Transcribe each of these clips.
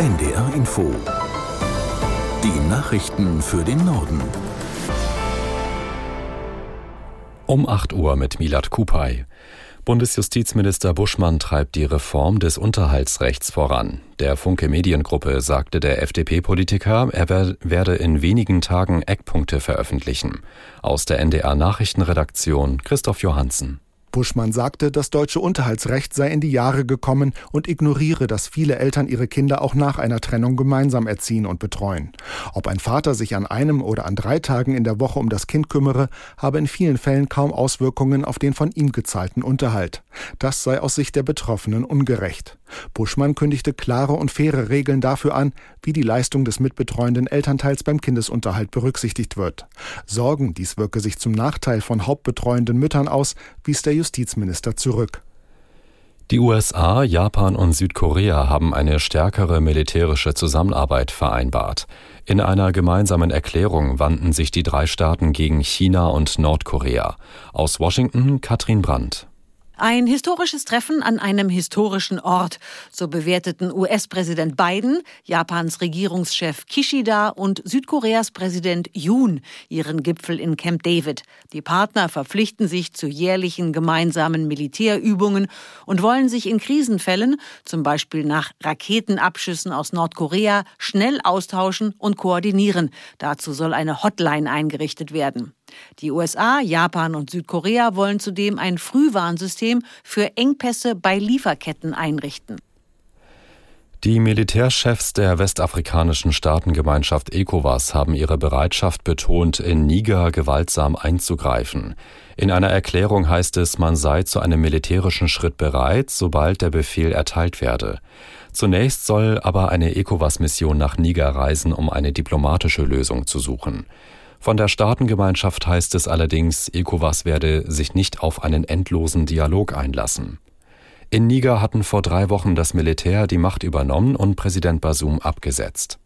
NDR Info. Die Nachrichten für den Norden. Um 8 Uhr mit Milad Kupay. Bundesjustizminister Buschmann treibt die Reform des Unterhaltsrechts voran. Der Funke Mediengruppe sagte der FDP-Politiker, er werde in wenigen Tagen Eckpunkte veröffentlichen. Aus der NDR Nachrichtenredaktion Christoph Johansen. Buschmann sagte, das deutsche Unterhaltsrecht sei in die Jahre gekommen und ignoriere, dass viele Eltern ihre Kinder auch nach einer Trennung gemeinsam erziehen und betreuen. Ob ein Vater sich an einem oder an drei Tagen in der Woche um das Kind kümmere, habe in vielen Fällen kaum Auswirkungen auf den von ihm gezahlten Unterhalt. Das sei aus Sicht der Betroffenen ungerecht. Buschmann kündigte klare und faire Regeln dafür an, wie die Leistung des mitbetreuenden Elternteils beim Kindesunterhalt berücksichtigt wird. Sorgen, dies wirke sich zum Nachteil von hauptbetreuenden Müttern aus, wies der Justizminister zurück. Die USA, Japan und Südkorea haben eine stärkere militärische Zusammenarbeit vereinbart. In einer gemeinsamen Erklärung wandten sich die drei Staaten gegen China und Nordkorea. Aus Washington Katrin Brandt. Ein historisches Treffen an einem historischen Ort. So bewerteten US-Präsident Biden, Japans Regierungschef Kishida und Südkoreas Präsident Yoon ihren Gipfel in Camp David. Die Partner verpflichten sich zu jährlichen gemeinsamen Militärübungen und wollen sich in Krisenfällen, zum Beispiel nach Raketenabschüssen aus Nordkorea, schnell austauschen und koordinieren. Dazu soll eine Hotline eingerichtet werden. Die USA, Japan und Südkorea wollen zudem ein Frühwarnsystem für Engpässe bei Lieferketten einrichten. Die Militärchefs der westafrikanischen Staatengemeinschaft ECOWAS haben ihre Bereitschaft betont, in Niger gewaltsam einzugreifen. In einer Erklärung heißt es, man sei zu einem militärischen Schritt bereit, sobald der Befehl erteilt werde. Zunächst soll aber eine ECOWAS-Mission nach Niger reisen, um eine diplomatische Lösung zu suchen. Von der Staatengemeinschaft heißt es allerdings, ECOWAS werde sich nicht auf einen endlosen Dialog einlassen. In Niger hatten vor drei Wochen das Militär die Macht übernommen und Präsident Basum abgesetzt.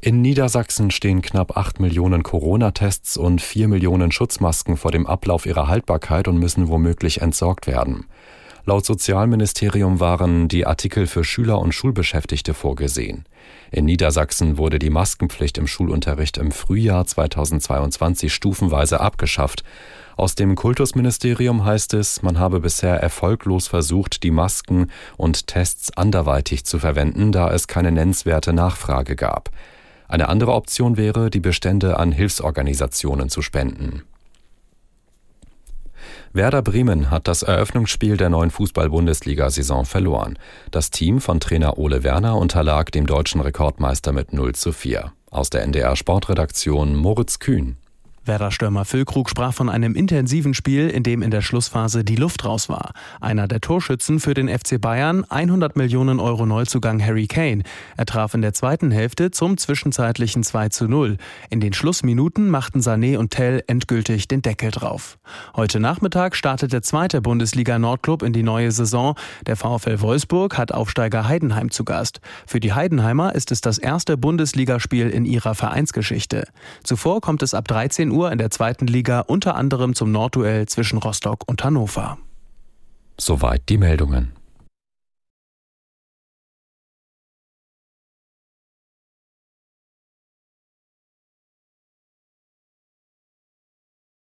In Niedersachsen stehen knapp acht Millionen Corona-Tests und vier Millionen Schutzmasken vor dem Ablauf ihrer Haltbarkeit und müssen womöglich entsorgt werden. Laut Sozialministerium waren die Artikel für Schüler und Schulbeschäftigte vorgesehen. In Niedersachsen wurde die Maskenpflicht im Schulunterricht im Frühjahr 2022 stufenweise abgeschafft. Aus dem Kultusministerium heißt es, man habe bisher erfolglos versucht, die Masken und Tests anderweitig zu verwenden, da es keine nennenswerte Nachfrage gab. Eine andere Option wäre, die Bestände an Hilfsorganisationen zu spenden. Werder Bremen hat das Eröffnungsspiel der neuen Fußball-Bundesliga-Saison verloren. Das Team von Trainer Ole Werner unterlag dem deutschen Rekordmeister mit 0 zu 4. Aus der NDR Sportredaktion Moritz Kühn. Werder-Stürmer Füllkrug sprach von einem intensiven Spiel, in dem in der Schlussphase die Luft raus war. Einer der Torschützen für den FC Bayern, 100 Millionen Euro Neuzugang Harry Kane. Er traf in der zweiten Hälfte zum zwischenzeitlichen 2 zu 0. In den Schlussminuten machten Sané und Tell endgültig den Deckel drauf. Heute Nachmittag startet der zweite Bundesliga-Nordclub in die neue Saison. Der VfL Wolfsburg hat Aufsteiger Heidenheim zu Gast. Für die Heidenheimer ist es das erste Bundesligaspiel in ihrer Vereinsgeschichte. Zuvor kommt es ab 13 Uhr Uhr in der zweiten Liga unter anderem zum Nordduell zwischen Rostock und Hannover. Soweit die Meldungen.